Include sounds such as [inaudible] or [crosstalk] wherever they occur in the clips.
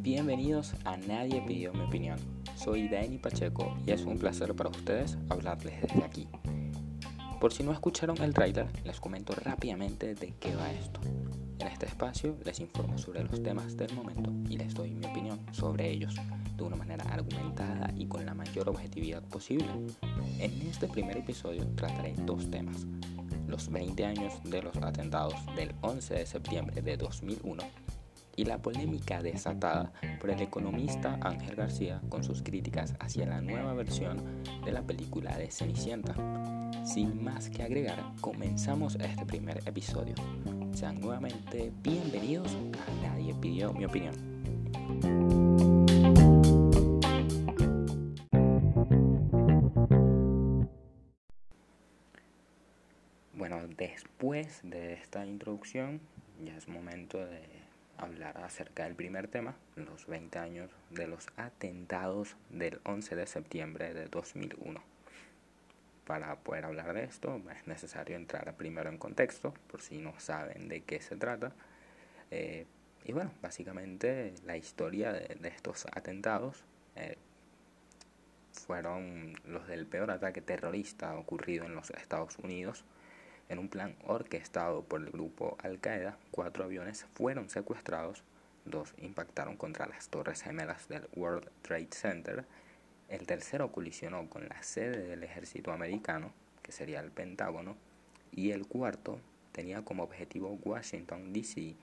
Bienvenidos a Nadie pidió mi opinión. Soy Dani Pacheco y es un placer para ustedes hablarles desde aquí. Por si no escucharon el trailer, les comento rápidamente de qué va esto. En este espacio les informo sobre los temas del momento y les doy mi opinión sobre ellos de una manera argumentada y con la mayor objetividad posible. En este primer episodio trataré dos temas. Los 20 años de los atentados del 11 de septiembre de 2001 y la polémica desatada por el economista Ángel García con sus críticas hacia la nueva versión de la película de Cenicienta. Sin más que agregar, comenzamos este primer episodio. Sean nuevamente bienvenidos a Nadie pidió mi opinión. Bueno, después de esta introducción, ya es momento de hablar acerca del primer tema, los 20 años de los atentados del 11 de septiembre de 2001. Para poder hablar de esto es necesario entrar primero en contexto, por si no saben de qué se trata. Eh, y bueno, básicamente la historia de, estos atentados eh, fueron los del peor ataque terrorista ocurrido en los Estados Unidos en un plan orquestado por el grupo Al Qaeda, cuatro aviones fueron secuestrados, dos impactaron contra las torres gemelas del World Trade Center, el tercero colisionó con la sede del ejército americano, que sería el Pentágono, y el cuarto tenía como objetivo Washington, D.C.,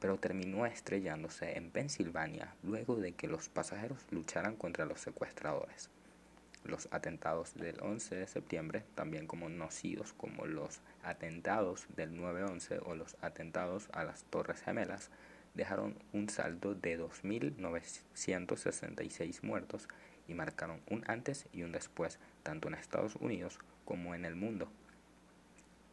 pero terminó estrellándose en Pensilvania luego de que los pasajeros lucharan contra los secuestradores los atentados del 11 de septiembre, también conocidos como los atentados del 9-11 o los atentados a las Torres Gemelas, dejaron un saldo de 2.966 muertos y marcaron un antes y un después, tanto en Estados Unidos como en el mundo.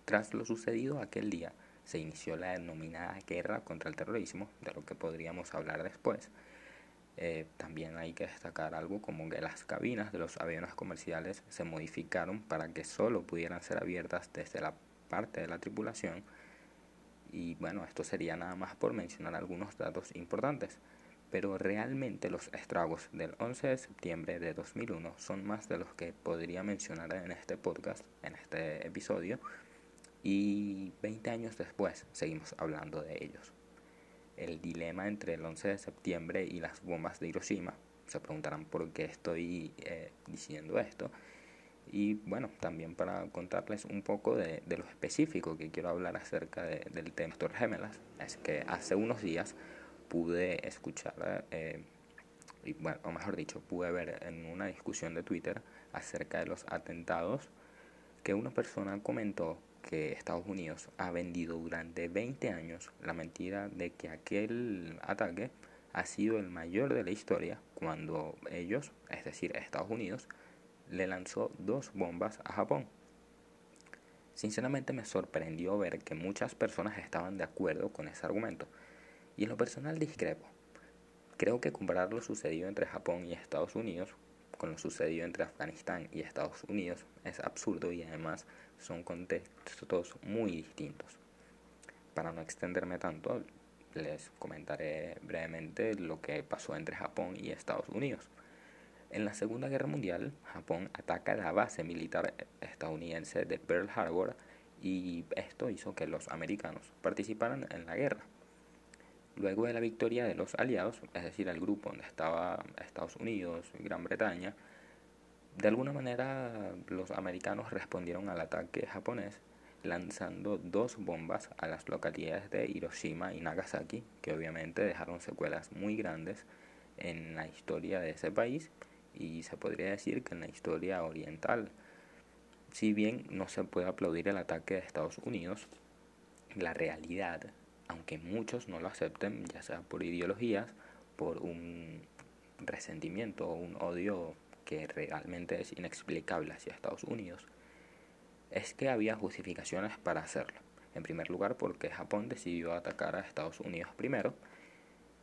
Tras lo sucedido aquel día, se inició la denominada guerra contra el terrorismo, de lo que podríamos hablar después, eh, también hay que destacar algo como que las cabinas de los aviones comerciales se modificaron para que solo pudieran ser abiertas desde la parte de la tripulación. Y bueno, esto sería nada más por mencionar algunos datos importantes. Pero realmente los estragos del 11 de septiembre de 2001 son más de los que podría mencionar en este podcast, en este episodio. Y 20 años después seguimos hablando de ellos el dilema entre el 11 de septiembre y las bombas de Hiroshima. Se preguntarán por qué estoy eh, diciendo esto. Y bueno, también para contarles un poco de, lo específico que quiero hablar acerca del tema Torres Gemelas, es que hace unos días pude escuchar, eh, o mejor dicho, pude ver en una discusión de Twitter acerca de los atentados que una persona comentó que Estados Unidos ha vendido durante 20 años la mentira de que aquel ataque ha sido el mayor de la historia cuando ellos, es decir, Estados Unidos, le lanzó dos bombas a Japón. Sinceramente me sorprendió ver que muchas personas estaban de acuerdo con ese argumento y en lo personal discrepo. Creo que comparar lo sucedido entre Japón y Estados Unidos con lo sucedido entre Afganistán y Estados Unidos es absurdo y además son contextos muy distintos. Para no extenderme tanto, les comentaré brevemente lo que pasó entre Japón y Estados Unidos. En la Segunda Guerra Mundial, Japón ataca la base militar estadounidense de Pearl Harbor y esto hizo que los americanos participaran en la guerra. Luego de la victoria de los aliados, es decir, el grupo donde estaba Estados Unidos y Gran Bretaña, de alguna manera los americanos respondieron al ataque japonés lanzando dos bombas a las localidades de Hiroshima y Nagasaki, que obviamente dejaron secuelas muy grandes en la historia de ese país y se podría decir que en la historia oriental. Si bien no se puede aplaudir el ataque de Estados Unidos, la realidad aunque muchos no lo acepten, ya sea por ideologías, por un resentimiento o un odio que realmente es inexplicable hacia Estados Unidos, es que había justificaciones para hacerlo. En primer lugar, porque Japón decidió atacar a Estados Unidos primero,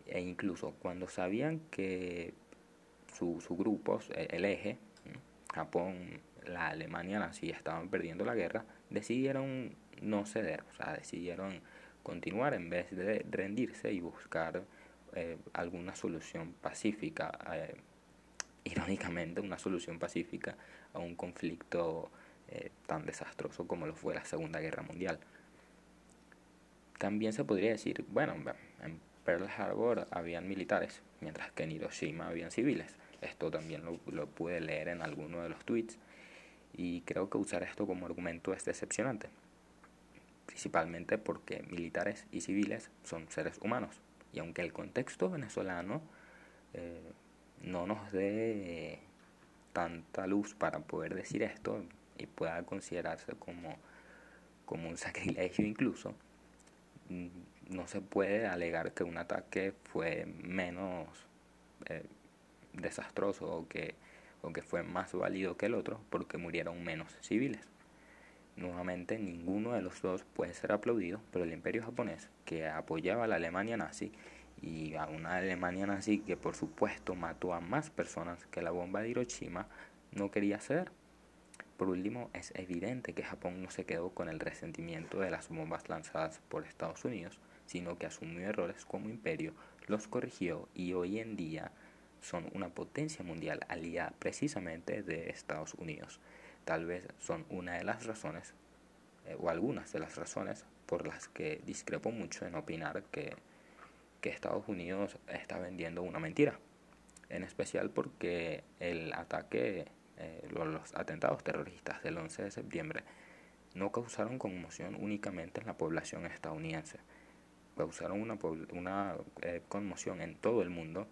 e incluso cuando sabían que sus su grupos, el eje, Japón, la Alemania nazi estaban perdiendo la guerra, decidieron no ceder, o sea, decidieron continuar en vez de rendirse y buscar eh, alguna solución pacífica, eh, irónicamente una solución pacífica a un conflicto eh, tan desastroso como lo fue la Segunda Guerra Mundial. También se podría decir, bueno, en Pearl Harbor habían militares, mientras que en Hiroshima habían civiles. Esto también lo, lo pude leer en alguno de los tweets y creo que usar esto como argumento es decepcionante, principalmente porque militares y civiles son seres humanos y aunque el contexto venezolano eh, no nos dé tanta luz para poder decir esto y pueda considerarse como, como un [laughs] sacrilegio incluso, mm, no se puede alegar que un ataque fue menos eh, desastroso o que, o que fue más válido que el otro porque murieron menos civiles. Nuevamente, ninguno de los dos puede ser aplaudido, pero el imperio japonés, que apoyaba a la Alemania nazi, y a una Alemania nazi que por supuesto mató a más personas que la bomba de Hiroshima, no quería ceder. Por último, es evidente que Japón no se quedó con el resentimiento de las bombas lanzadas por Estados Unidos, sino que asumió errores como imperio, los corrigió y hoy en día son una potencia mundial aliada precisamente de Estados Unidos tal vez son una de las razones, eh, o algunas de las razones, por las que discrepo mucho en opinar que, que Estados Unidos está vendiendo una mentira. En especial porque el ataque, eh, los atentados terroristas del 11 de septiembre no causaron conmoción únicamente en la población estadounidense, causaron una, una eh, conmoción en todo el mundo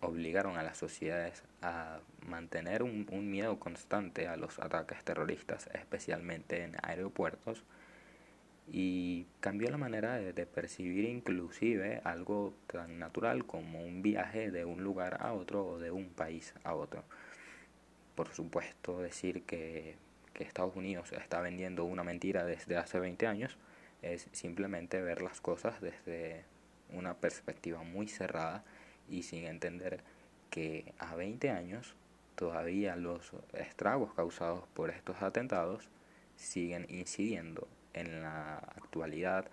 obligaron a las sociedades a mantener un, miedo constante a los ataques terroristas, especialmente en aeropuertos, y cambió la manera de, percibir inclusive algo tan natural como un viaje de un lugar a otro o de un país a otro. Por supuesto, decir que, Estados Unidos está vendiendo una mentira desde hace 20 años es simplemente ver las cosas desde una perspectiva muy cerrada y sin entender que a 20 años todavía los estragos causados por estos atentados siguen incidiendo en la actualidad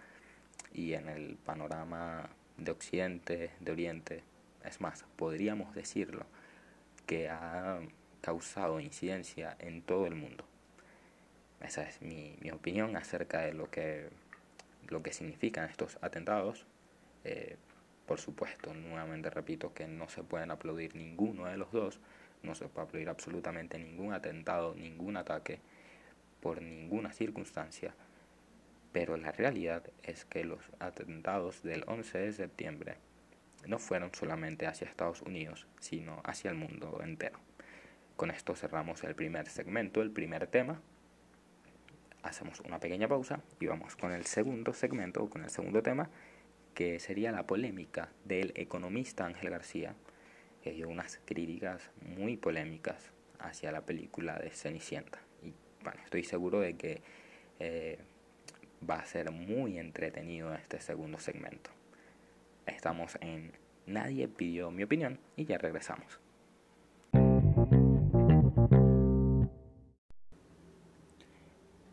y en el panorama de Occidente, de Oriente. Es más, podríamos decirlo, que ha causado incidencia en todo el mundo. Esa es mi, mi opinión acerca de lo que, lo que significan estos atentados. Eh, por supuesto, nuevamente repito que no se pueden aplaudir ninguno de los dos, no se puede aplaudir absolutamente ningún atentado, ningún ataque, por ninguna circunstancia, pero la realidad es que los atentados del 11 de septiembre no fueron solamente hacia Estados Unidos, sino hacia el mundo entero. Con esto cerramos el primer segmento, el primer tema. Hacemos una pequeña pausa y vamos con el segundo segmento, con el segundo tema, que sería la polémica del economista Ángel García, que dio unas críticas muy polémicas hacia la película de Cenicienta. Y bueno, estoy seguro de que eh, va a ser muy entretenido este segundo segmento. Estamos en Nadie pidió mi opinión y ya regresamos.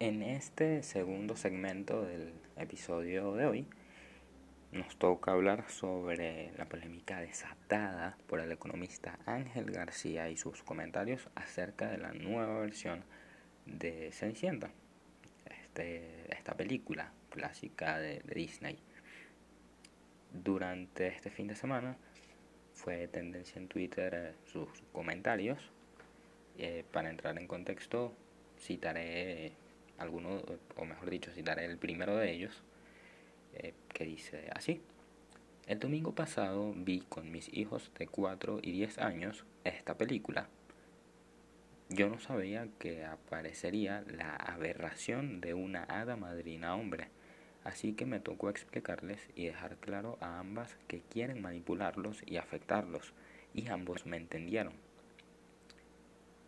En este segundo segmento del episodio de hoy, nos toca hablar sobre la polémica desatada por el economista Ángel García y sus comentarios acerca de la nueva versión de Cenicienta, este, esta película clásica de, Disney. Durante este fin de semana fue tendencia en Twitter eh, sus comentarios. Eh, para entrar en contexto, citaré algunos, o mejor dicho, citaré el primero de ellos, eh, que dice así. El domingo pasado vi con mis hijos de 4 y 10 años esta película. Yo no sabía que aparecería la aberración de una hada madrina hombre, así que me tocó explicarles y dejar claro a ambas que quieren manipularlos y afectarlos, y ambos me entendieron.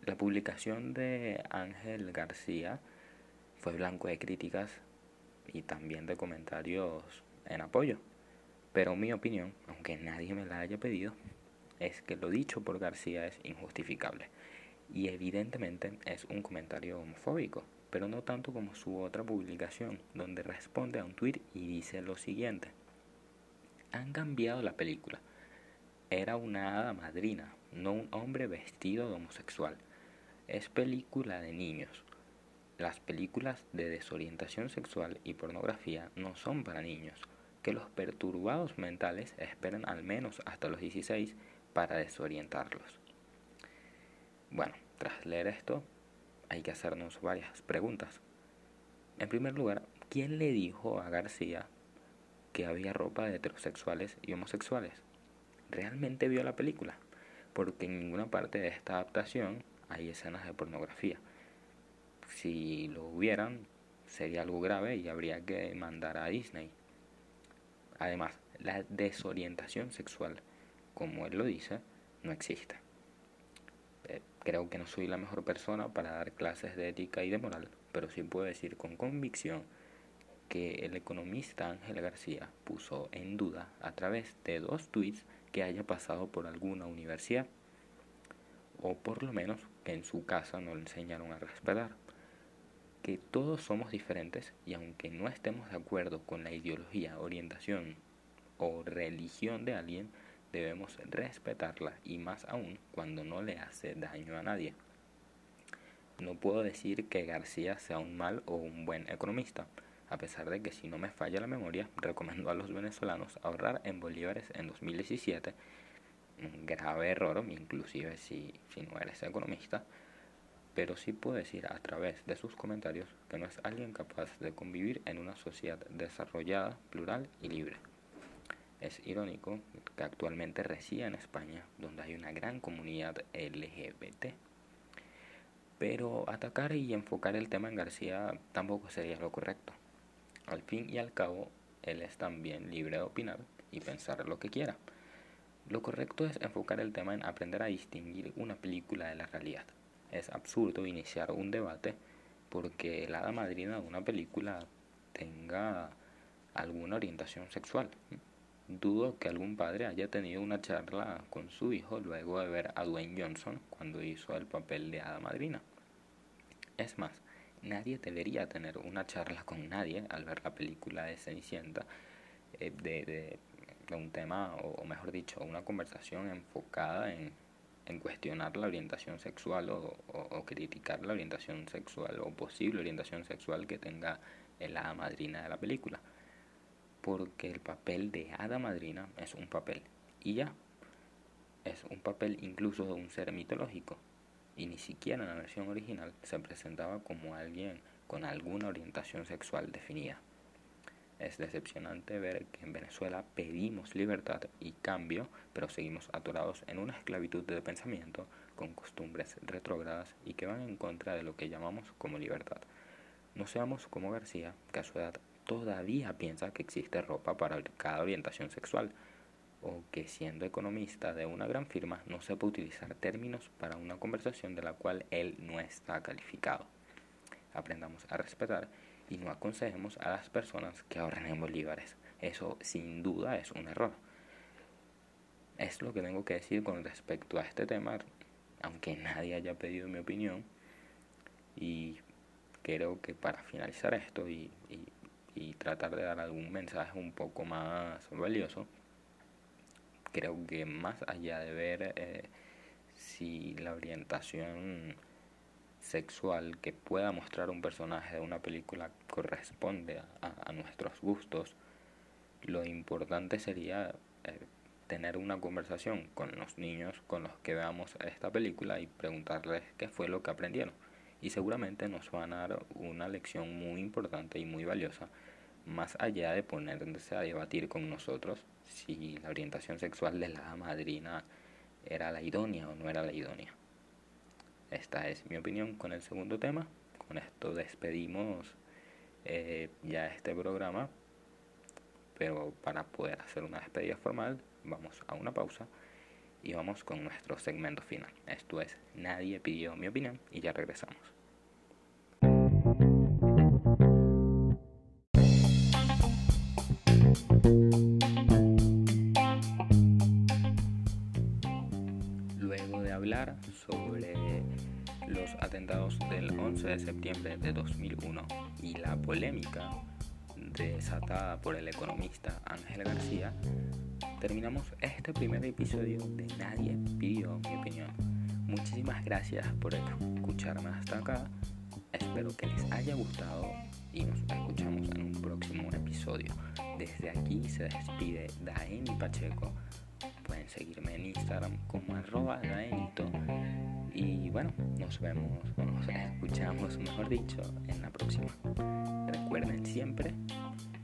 La publicación de Ángel García fue blanco de críticas y también de comentarios en apoyo. Pero mi opinión, aunque nadie me la haya pedido, es que lo dicho por García es injustificable. Y evidentemente es un comentario homofóbico, pero no tanto como su otra publicación, donde responde a un tweet y dice lo siguiente. Han cambiado la película. Era una hada madrina, no un hombre vestido de homosexual. Es película de niños. Las películas de desorientación sexual y pornografía no son para niños. Que los perturbados mentales esperen al menos hasta los 16 para desorientarlos. Bueno, tras leer esto, hay que hacernos varias preguntas. En primer lugar, ¿quién le dijo a García que había ropa de heterosexuales y homosexuales? ¿Realmente vio la película? Porque en ninguna parte de esta adaptación hay escenas de pornografía. Si lo hubieran, sería algo grave y habría que mandar a Disney. Además, la desorientación sexual, como él lo dice, no existe. Eh, creo que no soy la mejor persona para dar clases de ética y de moral, pero sí puedo decir con convicción que el economista Ángel García puso en duda a través de dos tweets que haya pasado por alguna universidad, o por lo menos que en su casa no le enseñaron a respetar, que todos somos diferentes y aunque no estemos de acuerdo con la ideología, orientación o religión de alguien, debemos respetarla y más aún cuando no le hace daño a nadie. No puedo decir que García sea un mal o un buen economista, a pesar de que si no me falla la memoria, recomendó a los venezolanos ahorrar en bolívares en 2017, un grave error, inclusive si, si no eres economista, pero sí puedo decir a través de sus comentarios que no es alguien capaz de convivir en una sociedad desarrollada, plural y libre. Es irónico que actualmente resida en España, donde hay una gran comunidad LGBT. Pero atacar y enfocar el tema en García tampoco sería lo correcto. Al fin y al cabo, él es también libre de opinar y pensar lo que quiera. Lo correcto es enfocar el tema en aprender a distinguir una película de la realidad. Es absurdo iniciar un debate porque la hada madrina de una película tenga alguna orientación sexual. Dudo que algún padre haya tenido una charla con su hijo luego de ver a Dwayne Johnson cuando hizo el papel de hada madrina. Es más, nadie debería tener una charla con nadie al ver la película de Cenicienta eh, de, un tema, o, mejor dicho, una conversación enfocada en, cuestionar la orientación sexual o, criticar la orientación sexual o posible orientación sexual que tenga la madrina de la película. Porque el papel de hada madrina es un papel. Y ya es un papel incluso de un ser mitológico. Y ni siquiera en la versión original se presentaba como alguien con alguna orientación sexual definida. Es decepcionante ver que en Venezuela pedimos libertad y cambio, pero seguimos atorados en una esclavitud de pensamiento con costumbres retrógradas y que van en contra de lo que llamamos como libertad. No seamos como García, que a su edad todavía piensa que existe ropa para cada orientación sexual o que siendo economista de una gran firma no sepa utilizar términos para una conversación de la cual él no está calificado. Aprendamos a respetar y no aconsejemos a las personas que ahorren en bolívares. Eso sin duda es un error. Es lo que tengo que decir con respecto a este tema, aunque nadie haya pedido mi opinión. Y creo que para finalizar esto y, y tratar de dar algún mensaje un poco más valioso, creo que más allá de ver eh, si la orientación sexual que pueda mostrar un personaje de una película corresponde a, nuestros gustos, lo importante sería eh, tener una conversación con los niños con los que veamos esta película y preguntarles qué fue lo que aprendieron. Y seguramente nos van a dar una lección muy importante y muy valiosa más allá de ponerse a debatir con nosotros si la orientación sexual de la madrina era la idónea o no era la idónea. Esta es mi opinión con el segundo tema. Con esto despedimos eh, ya este programa. Pero para poder hacer una despedida formal, vamos a una pausa y vamos con nuestro segmento final. Esto es Nadie pidió mi opinión y ya regresamos. Los atentados del 11 de septiembre de 2001 y la polémica desatada por el economista Ángel García, terminamos este primer episodio de Nadie pidió mi opinión. Muchísimas gracias por escucharme hasta acá. Espero que les haya gustado y nos escuchamos en un próximo episodio. Desde aquí se despide Daeni Pacheco. Pueden seguirme en Instagram como arroba Daenito. Y bueno, nos vemos, nos escuchamos, mejor dicho, en la próxima. Recuerden siempre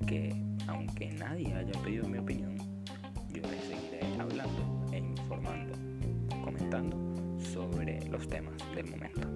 que aunque nadie haya pedido mi opinión, yo les seguiré hablando e informando, comentando sobre los temas del momento.